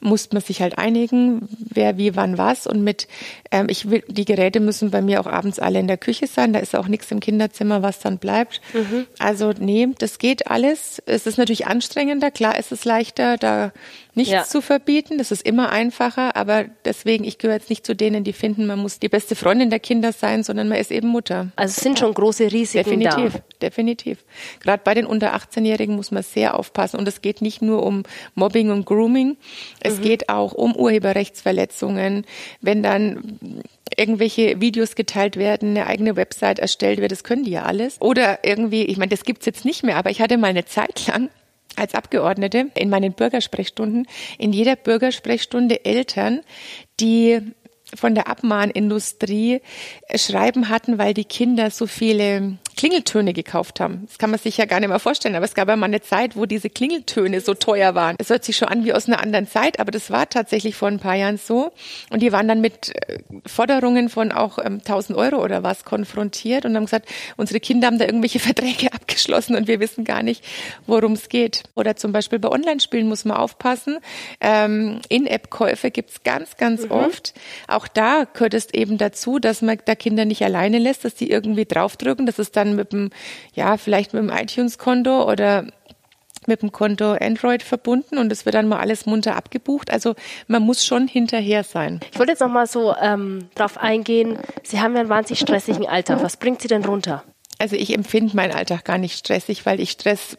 S2: musste man sich halt einigen, wer wie wann was. Und mit, ähm, ich will, die Geräte müssen bei mir auch abends alle in der Küche sein. Da ist auch nichts im Kinderzimmer, was dann bleibt. Mhm. Also nee, das geht alles. Es ist natürlich anstrengender. Klar ist es leichter leichter, da nichts ja. zu verbieten. Das ist immer einfacher, aber deswegen, ich gehöre jetzt nicht zu denen, die finden, man muss die beste Freundin der Kinder sein, sondern man ist eben Mutter.
S1: Also es sind schon große Risiken
S2: definitiv,
S1: da.
S2: Definitiv, Gerade bei den unter 18-Jährigen muss man sehr aufpassen. Und es geht nicht nur um Mobbing und Grooming, es mhm. geht auch um Urheberrechtsverletzungen. Wenn dann irgendwelche Videos geteilt werden, eine eigene Website erstellt wird, das können die ja alles. Oder irgendwie, ich meine, das gibt's jetzt nicht mehr, aber ich hatte mal eine Zeit lang als Abgeordnete in meinen Bürgersprechstunden, in jeder Bürgersprechstunde Eltern, die von der Abmahnindustrie Schreiben hatten, weil die Kinder so viele Klingeltöne gekauft haben. Das kann man sich ja gar nicht mehr vorstellen, aber es gab ja mal eine Zeit, wo diese Klingeltöne so teuer waren. Es hört sich schon an wie aus einer anderen Zeit, aber das war tatsächlich vor ein paar Jahren so. Und die waren dann mit äh, Forderungen von auch ähm, 1000 Euro oder was konfrontiert und haben gesagt, unsere Kinder haben da irgendwelche (laughs) Verträge abgeschlossen und wir wissen gar nicht, worum es geht. Oder zum Beispiel bei Online-Spielen muss man aufpassen. Ähm, In-App-Käufe gibt's ganz, ganz mhm. oft. Auch da gehört es eben dazu, dass man da Kinder nicht alleine lässt, dass die irgendwie draufdrücken. Das ist dann mit dem, ja, vielleicht mit dem iTunes-Konto oder mit dem Konto Android verbunden und es wird dann mal alles munter abgebucht. Also man muss schon hinterher sein.
S1: Ich wollte jetzt noch mal so ähm, drauf eingehen. Sie haben ja einen wahnsinnig stressigen Alltag. Was bringt Sie denn runter?
S2: Also ich empfinde meinen Alltag gar nicht stressig, weil ich Stress.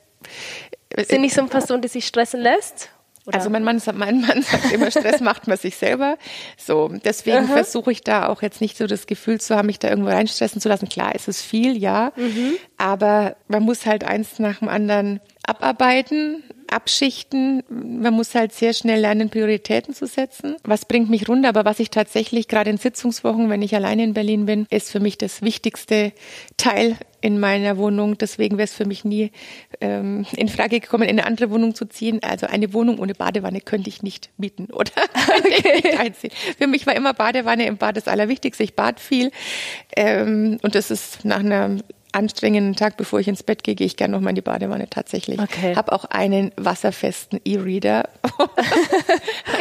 S1: Sind nicht so eine Person, die sich stressen lässt?
S2: Oder? Also mein Mann, mein Mann (laughs) sagt immer, Stress macht man sich selber. So, deswegen versuche ich da auch jetzt nicht so das Gefühl zu haben, mich da irgendwo reinstressen zu lassen. Klar, es ist viel, ja, mhm. aber man muss halt eins nach dem anderen abarbeiten, abschichten. Man muss halt sehr schnell lernen, Prioritäten zu setzen. Was bringt mich runter? Aber was ich tatsächlich gerade in Sitzungswochen, wenn ich alleine in Berlin bin, ist für mich das wichtigste Teil in meiner Wohnung. Deswegen wäre es für mich nie ähm, in Frage gekommen, in eine andere Wohnung zu ziehen. Also eine Wohnung ohne Badewanne könnte ich nicht mieten oder (laughs) okay. (laughs) nicht einziehen. Für mich war immer Badewanne im Bad das Allerwichtigste. Ich bad viel ähm, und das ist nach einer anstrengenden Tag, bevor ich ins Bett gehe, gehe ich gerne noch mal in die Badewanne tatsächlich. Okay. Habe auch einen wasserfesten E-Reader. (laughs)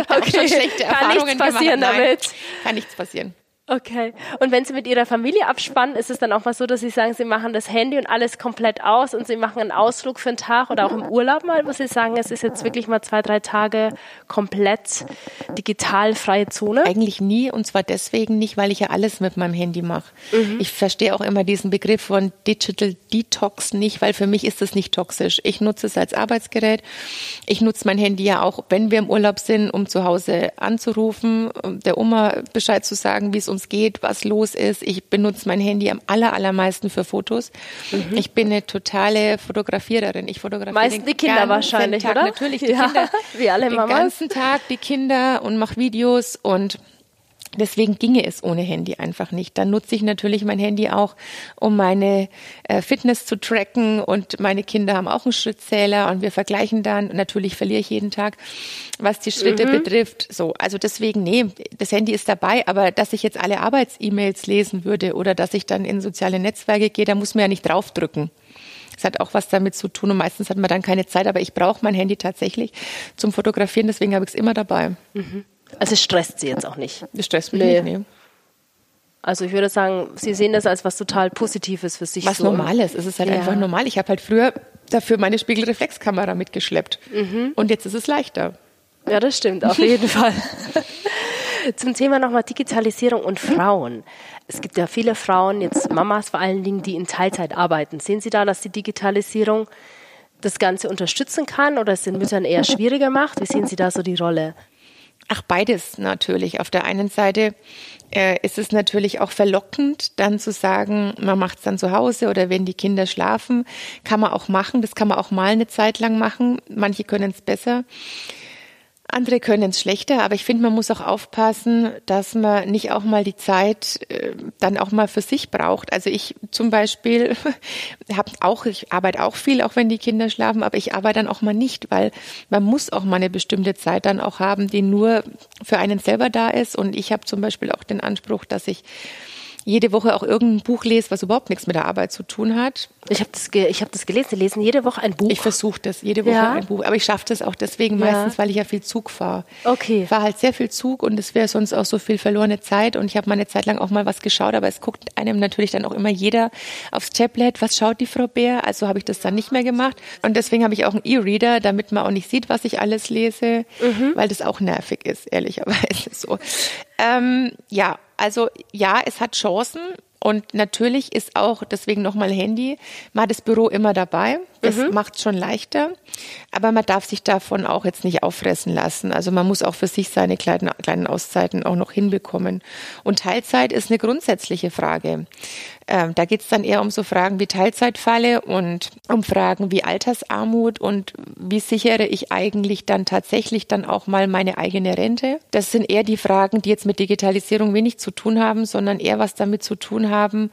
S1: okay. Schon schlechte Kann nichts passieren gemacht. Nein, damit.
S2: Kann nichts passieren.
S1: Okay. Und wenn Sie mit Ihrer Familie abspannen, ist es dann auch mal so, dass Sie sagen, Sie machen das Handy und alles komplett aus und Sie machen einen Ausflug für einen Tag oder auch im Urlaub mal, wo Sie sagen, es ist jetzt wirklich mal zwei, drei Tage komplett digital freie Zone?
S2: Eigentlich nie und zwar deswegen nicht, weil ich ja alles mit meinem Handy mache. Mhm. Ich verstehe auch immer diesen Begriff von Digital Detox nicht, weil für mich ist das nicht toxisch. Ich nutze es als Arbeitsgerät. Ich nutze mein Handy ja auch, wenn wir im Urlaub sind, um zu Hause anzurufen, der Oma Bescheid zu sagen, wie es uns es geht, was los ist. Ich benutze mein Handy am aller, allermeisten für Fotos. Mhm. Ich bin eine totale Fotografiererin. Ich fotografiere
S1: Meistens die Kinder wahrscheinlich,
S2: Tag.
S1: oder?
S2: Natürlich die ja, Kinder.
S1: Wie alle
S2: Den Mamas. ganzen Tag die Kinder und mache Videos und Deswegen ginge es ohne Handy einfach nicht. Dann nutze ich natürlich mein Handy auch, um meine äh, Fitness zu tracken und meine Kinder haben auch einen Schrittzähler und wir vergleichen dann. Natürlich verliere ich jeden Tag, was die Schritte mhm. betrifft. So, also deswegen, nee, das Handy ist dabei, aber dass ich jetzt alle Arbeits-E-Mails lesen würde oder dass ich dann in soziale Netzwerke gehe, da muss man ja nicht draufdrücken. Das hat auch was damit zu tun und meistens hat man dann keine Zeit, aber ich brauche mein Handy tatsächlich zum Fotografieren, deswegen habe ich es immer dabei.
S1: Mhm. Also es stresst sie jetzt auch nicht.
S2: Es stresst mich nee. nicht, nee.
S1: Also ich würde sagen, Sie sehen das als was total Positives für sich.
S2: Was so. Normales. Es ist halt ja. einfach normal. Ich habe halt früher dafür meine Spiegelreflexkamera mitgeschleppt. Mhm. Und jetzt ist es leichter.
S1: Ja, das stimmt, auf jeden (laughs) Fall. Zum Thema nochmal Digitalisierung und Frauen. Es gibt ja viele Frauen, jetzt Mamas vor allen Dingen, die in Teilzeit arbeiten. Sehen Sie da, dass die Digitalisierung das Ganze unterstützen kann oder es den Müttern eher schwieriger macht? Wie sehen Sie da so die Rolle?
S2: Ach, beides natürlich. Auf der einen Seite äh, ist es natürlich auch verlockend, dann zu sagen, man macht es dann zu Hause oder wenn die Kinder schlafen, kann man auch machen. Das kann man auch mal eine Zeit lang machen. Manche können es besser. Andere können es schlechter, aber ich finde, man muss auch aufpassen, dass man nicht auch mal die Zeit äh, dann auch mal für sich braucht. Also ich zum Beispiel (laughs) habe auch, ich arbeite auch viel, auch wenn die Kinder schlafen, aber ich arbeite dann auch mal nicht, weil man muss auch mal eine bestimmte Zeit dann auch haben, die nur für einen selber da ist. Und ich habe zum Beispiel auch den Anspruch, dass ich jede Woche auch irgendein Buch lese, was überhaupt nichts mit der Arbeit zu tun hat.
S1: Ich habe das, ich hab das gelesen. Sie lesen jede Woche ein Buch.
S2: Ich versuche das, jede Woche ja. ein Buch. Aber ich schaffe das auch deswegen ja. meistens, weil ich ja viel Zug fahre.
S1: Okay.
S2: Ich fahre halt sehr viel Zug und es wäre sonst auch so viel verlorene Zeit. Und ich habe mal eine Zeit lang auch mal was geschaut, aber es guckt einem natürlich dann auch immer jeder aufs Tablet, was schaut die Frau Bär? Also habe ich das dann nicht mehr gemacht. Und deswegen habe ich auch einen E-Reader, damit man auch nicht sieht, was ich alles lese, mhm. weil das auch nervig ist, ehrlicherweise (laughs) so. Ähm, ja, also ja, es hat Chancen. Und natürlich ist auch, deswegen nochmal Handy, mal das Büro immer dabei. Das mhm. macht schon leichter. Aber man darf sich davon auch jetzt nicht auffressen lassen. Also man muss auch für sich seine kleinen, kleinen Auszeiten auch noch hinbekommen. Und Teilzeit ist eine grundsätzliche Frage. Ähm, da geht es dann eher um so Fragen wie Teilzeitfalle und um Fragen wie Altersarmut und wie sichere ich eigentlich dann tatsächlich dann auch mal meine eigene Rente. Das sind eher die Fragen, die jetzt mit Digitalisierung wenig zu tun haben, sondern eher was damit zu tun haben,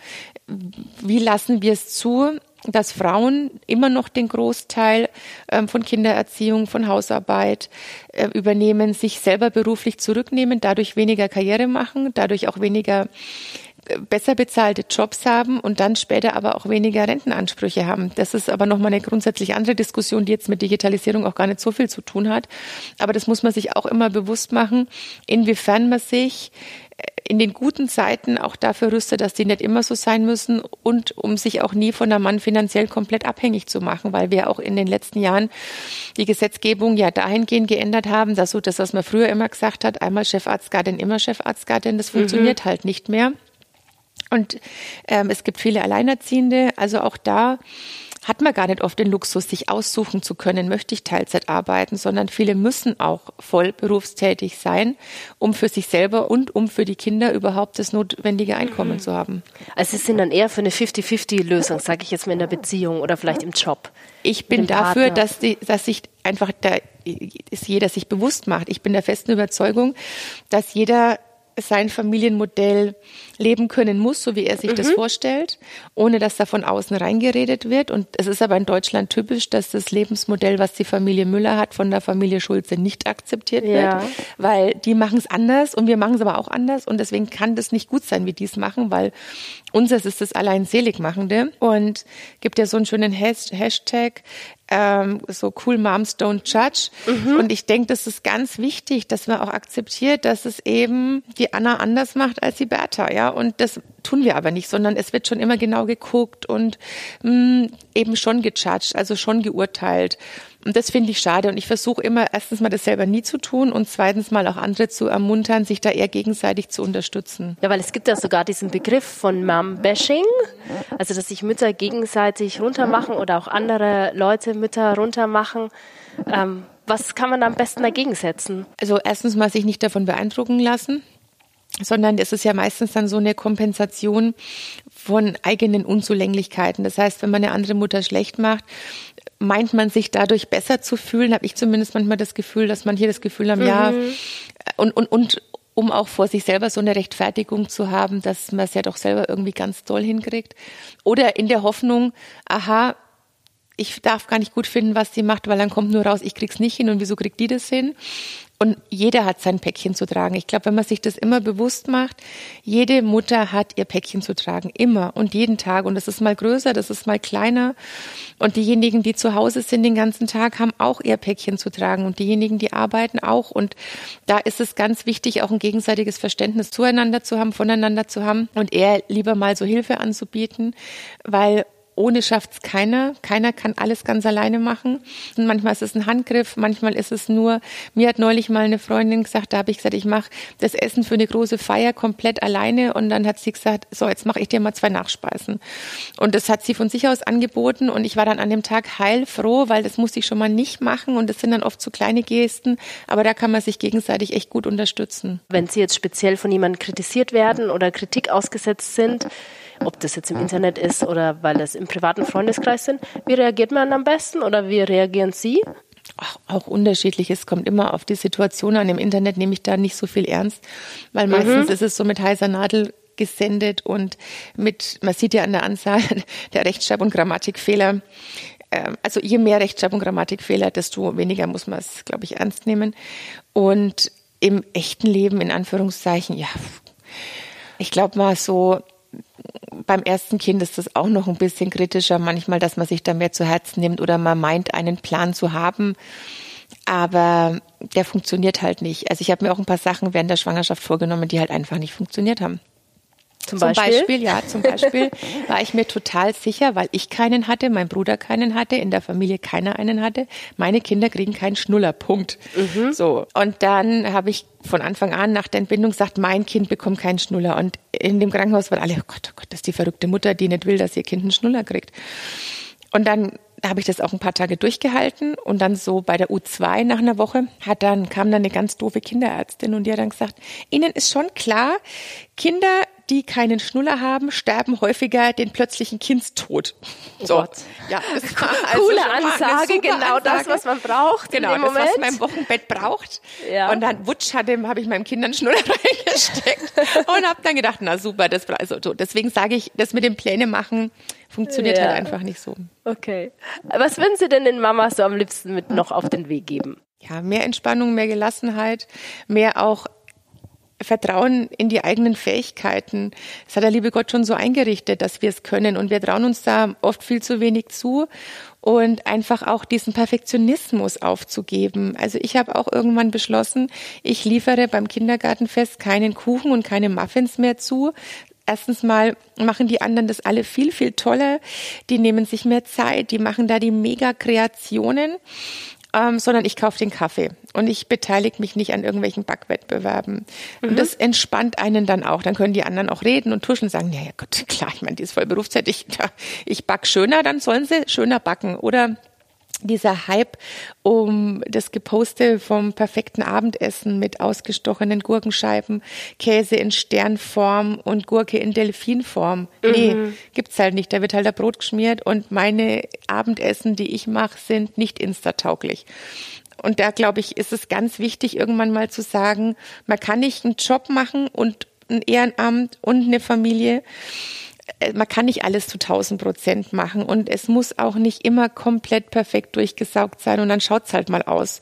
S2: wie lassen wir es zu, dass Frauen immer noch den Großteil ähm, von Kindererziehung, von Hausarbeit äh, übernehmen, sich selber beruflich zurücknehmen, dadurch weniger Karriere machen, dadurch auch weniger besser bezahlte Jobs haben und dann später aber auch weniger Rentenansprüche haben. Das ist aber nochmal eine grundsätzlich andere Diskussion, die jetzt mit Digitalisierung auch gar nicht so viel zu tun hat. Aber das muss man sich auch immer bewusst machen, inwiefern man sich in den guten Zeiten auch dafür rüstet, dass die nicht immer so sein müssen und um sich auch nie von der Mann finanziell komplett abhängig zu machen, weil wir auch in den letzten Jahren die Gesetzgebung ja dahingehend geändert haben, dass so das, was man früher immer gesagt hat, einmal Chefarztgattin, immer Chefarztgattin, das funktioniert mhm. halt nicht mehr. Und ähm, es gibt viele Alleinerziehende, also auch da hat man gar nicht oft den Luxus, sich aussuchen zu können, möchte ich Teilzeit arbeiten, sondern viele müssen auch voll berufstätig sein, um für sich selber und um für die Kinder überhaupt das notwendige Einkommen mhm. zu haben.
S1: Also es sind dann eher für eine 50-50-Lösung, sage ich jetzt mal in der Beziehung oder vielleicht im Job.
S2: Ich bin dafür, dass, die, dass sich einfach da ist jeder sich bewusst macht. Ich bin der festen Überzeugung, dass jeder sein Familienmodell leben können muss, so wie er sich mhm. das vorstellt, ohne dass da von außen reingeredet wird. Und es ist aber in Deutschland typisch, dass das Lebensmodell, was die Familie Müller hat, von der Familie Schulze nicht akzeptiert ja. wird, weil die machen es anders und wir machen es aber auch anders. Und deswegen kann das nicht gut sein, wie die es machen, weil unseres ist das allein seligmachende. Und gibt ja so einen schönen Hashtag, ähm, so cool Moms don't judge. Mhm. Und ich denke, das ist ganz wichtig, dass man auch akzeptiert, dass es eben die Anna anders macht als die Bertha, ja. Und das tun wir aber nicht, sondern es wird schon immer genau geguckt und mh, mm, eben schon gejudged, also schon geurteilt. Und das finde ich schade. Und ich versuche immer erstens mal das selber nie zu tun und zweitens mal auch andere zu ermuntern, sich da eher gegenseitig zu unterstützen.
S1: Ja, weil es gibt ja sogar diesen Begriff von Mom-Bashing, also dass sich Mütter gegenseitig runtermachen oder auch andere Leute Mütter runtermachen. Ähm, was kann man da am besten dagegen setzen?
S2: Also erstens mal sich nicht davon beeindrucken lassen sondern es ist ja meistens dann so eine Kompensation von eigenen Unzulänglichkeiten. Das heißt, wenn man eine andere Mutter schlecht macht, meint man sich dadurch besser zu fühlen, habe ich zumindest manchmal das Gefühl, dass man hier das Gefühl haben, mhm. ja, und, und, und um auch vor sich selber so eine Rechtfertigung zu haben, dass man es ja doch selber irgendwie ganz toll hinkriegt. Oder in der Hoffnung, aha, ich darf gar nicht gut finden, was sie macht, weil dann kommt nur raus, ich krieg's nicht hin und wieso kriegt die das hin? Und jeder hat sein Päckchen zu tragen. Ich glaube, wenn man sich das immer bewusst macht, jede Mutter hat ihr Päckchen zu tragen, immer und jeden Tag. Und das ist mal größer, das ist mal kleiner. Und diejenigen, die zu Hause sind den ganzen Tag, haben auch ihr Päckchen zu tragen. Und diejenigen, die arbeiten, auch. Und da ist es ganz wichtig, auch ein gegenseitiges Verständnis zueinander zu haben, voneinander zu haben und eher lieber mal so Hilfe anzubieten, weil ohne schafft's keiner. Keiner kann alles ganz alleine machen. Und manchmal ist es ein Handgriff, manchmal ist es nur, mir hat neulich mal eine Freundin gesagt, da habe ich gesagt, ich mache das Essen für eine große Feier komplett alleine und dann hat sie gesagt, so, jetzt mache ich dir mal zwei Nachspeisen. Und das hat sie von sich aus angeboten und ich war dann an dem Tag heilfroh, weil das musste ich schon mal nicht machen und das sind dann oft so kleine Gesten, aber da kann man sich gegenseitig echt gut unterstützen.
S1: Wenn Sie jetzt speziell von jemandem kritisiert werden oder Kritik ausgesetzt sind, ob das jetzt im Internet ist oder weil es im privaten Freundeskreis sind. Wie reagiert man am besten oder wie reagieren Sie?
S2: Auch, auch unterschiedlich. Es kommt immer auf die Situation an. Im Internet nehme ich da nicht so viel ernst, weil mhm. meistens mhm. ist es so mit heißer Nadel gesendet und mit, man sieht ja an der Anzahl (laughs) der Rechtschreib- und Grammatikfehler, ähm, also je mehr Rechtschreib- und Grammatikfehler, desto weniger muss man es, glaube ich, ernst nehmen. Und im echten Leben, in Anführungszeichen, ja, ich glaube mal so beim ersten Kind ist das auch noch ein bisschen kritischer manchmal, dass man sich da mehr zu Herzen nimmt oder man meint, einen Plan zu haben. Aber der funktioniert halt nicht. Also ich habe mir auch ein paar Sachen während der Schwangerschaft vorgenommen, die halt einfach nicht funktioniert haben. Zum, zum Beispiel? Beispiel? ja, zum Beispiel (laughs) war ich mir total sicher, weil ich keinen hatte, mein Bruder keinen hatte, in der Familie keiner einen hatte. Meine Kinder kriegen keinen Schnuller, Punkt. Mhm. So. Und dann habe ich von Anfang an nach der Entbindung gesagt, mein Kind bekommt keinen Schnuller. Und in dem Krankenhaus waren alle, oh Gott, oh Gott, das ist die verrückte Mutter, die nicht will, dass ihr Kind einen Schnuller kriegt. Und dann habe ich das auch ein paar Tage durchgehalten und dann so bei der U2 nach einer Woche hat dann kam dann eine ganz doofe Kinderärztin und die hat dann gesagt, Ihnen ist schon klar, Kinder die keinen Schnuller haben, sterben häufiger den plötzlichen Kindstod.
S1: Oh so. Gott. Ja, das (laughs) war also Coole Ansage, genau Ansage. das, was man braucht.
S2: Genau,
S1: das, Moment.
S2: was man im Wochenbett braucht. Ja. Und dann wutsch hatte, habe ich meinem Kind einen Schnuller (laughs) reingesteckt und habe dann gedacht, na super, das also so. Deswegen sage ich, das mit dem Pläne machen funktioniert ja. halt einfach nicht so.
S1: Okay. Was würden Sie denn den Mamas so am liebsten mit noch auf den Weg geben?
S2: Ja, mehr Entspannung, mehr Gelassenheit, mehr auch Vertrauen in die eigenen Fähigkeiten. Das hat der liebe Gott schon so eingerichtet, dass wir es können. Und wir trauen uns da oft viel zu wenig zu und einfach auch diesen Perfektionismus aufzugeben. Also ich habe auch irgendwann beschlossen, ich liefere beim Kindergartenfest keinen Kuchen und keine Muffins mehr zu. Erstens mal machen die anderen das alle viel, viel toller. Die nehmen sich mehr Zeit, die machen da die Mega-Kreationen ähm, sondern ich kaufe den Kaffee und ich beteilige mich nicht an irgendwelchen Backwettbewerben. Mhm. Und das entspannt einen dann auch. Dann können die anderen auch reden und tuschen und sagen, ja, ja Gott, (laughs) klar, ich meine, die ist voll berufstätig. (laughs) Ich back schöner, dann sollen sie schöner backen. Oder dieser Hype um das Geposte vom perfekten Abendessen mit ausgestochenen Gurkenscheiben, Käse in Sternform und Gurke in Delfinform. Mhm. Nee, gibt's halt nicht. Da wird halt der Brot geschmiert und meine Abendessen, die ich mache, sind nicht instatauglich. Und da glaube ich, ist es ganz wichtig, irgendwann mal zu sagen, man kann nicht einen Job machen und ein Ehrenamt und eine Familie man kann nicht alles zu 1000 Prozent machen und es muss auch nicht immer komplett perfekt durchgesaugt sein und dann schaut's halt mal aus.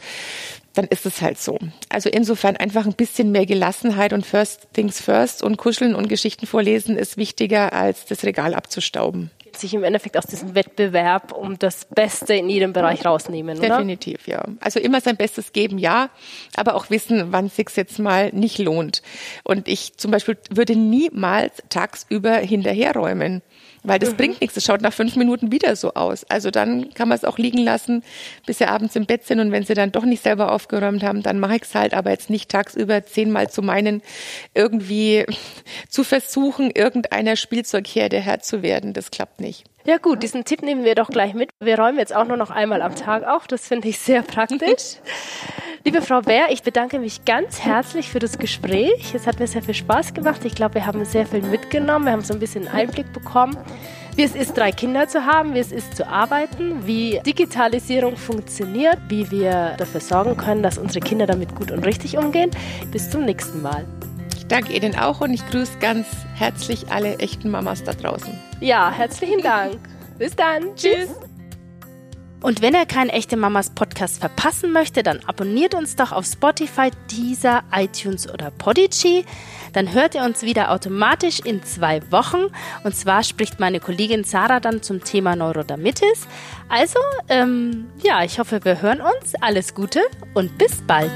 S2: Dann ist es halt so. Also insofern einfach ein bisschen mehr Gelassenheit und First Things First und Kuscheln und Geschichten vorlesen ist wichtiger als das Regal abzustauben
S1: sich im Endeffekt aus diesem Wettbewerb um das Beste in jedem Bereich rausnehmen,
S2: oder? Definitiv, ja. Also immer sein Bestes geben, ja, aber auch wissen, wann es sich jetzt mal nicht lohnt. Und ich zum Beispiel würde niemals tagsüber hinterherräumen weil das mhm. bringt nichts. Es schaut nach fünf Minuten wieder so aus. Also dann kann man es auch liegen lassen, bis sie abends im Bett sind und wenn sie dann doch nicht selber aufgeräumt haben, dann mache ich es halt, aber jetzt nicht tagsüber zehnmal zu meinen, irgendwie (laughs) zu versuchen, irgendeiner Spielzeugherde Herr zu werden. Das klappt nicht.
S1: Ja gut, diesen Tipp nehmen wir doch gleich mit. Wir räumen jetzt auch nur noch einmal am Tag auf. Das finde ich sehr praktisch. (laughs) Liebe Frau Bär, ich bedanke mich ganz herzlich für das Gespräch. Es hat mir sehr viel Spaß gemacht. Ich glaube, wir haben sehr viel mitgenommen. Wir haben so ein bisschen Einblick bekommen, wie es ist, drei Kinder zu haben, wie es ist, zu arbeiten, wie Digitalisierung funktioniert, wie wir dafür sorgen können, dass unsere Kinder damit gut und richtig umgehen. Bis zum nächsten Mal.
S2: Ich danke Ihnen auch und ich grüße ganz herzlich alle echten Mamas da draußen.
S1: Ja, herzlichen Dank. Bis dann. Tschüss. Und wenn ihr keinen echte Mamas Podcast verpassen möchte, dann abonniert uns doch auf Spotify, Deezer, iTunes oder Podigy. Dann hört ihr uns wieder automatisch in zwei Wochen. Und zwar spricht meine Kollegin Sarah dann zum Thema Neurodermitis. Also, ähm, ja, ich hoffe, wir hören uns. Alles Gute und bis bald.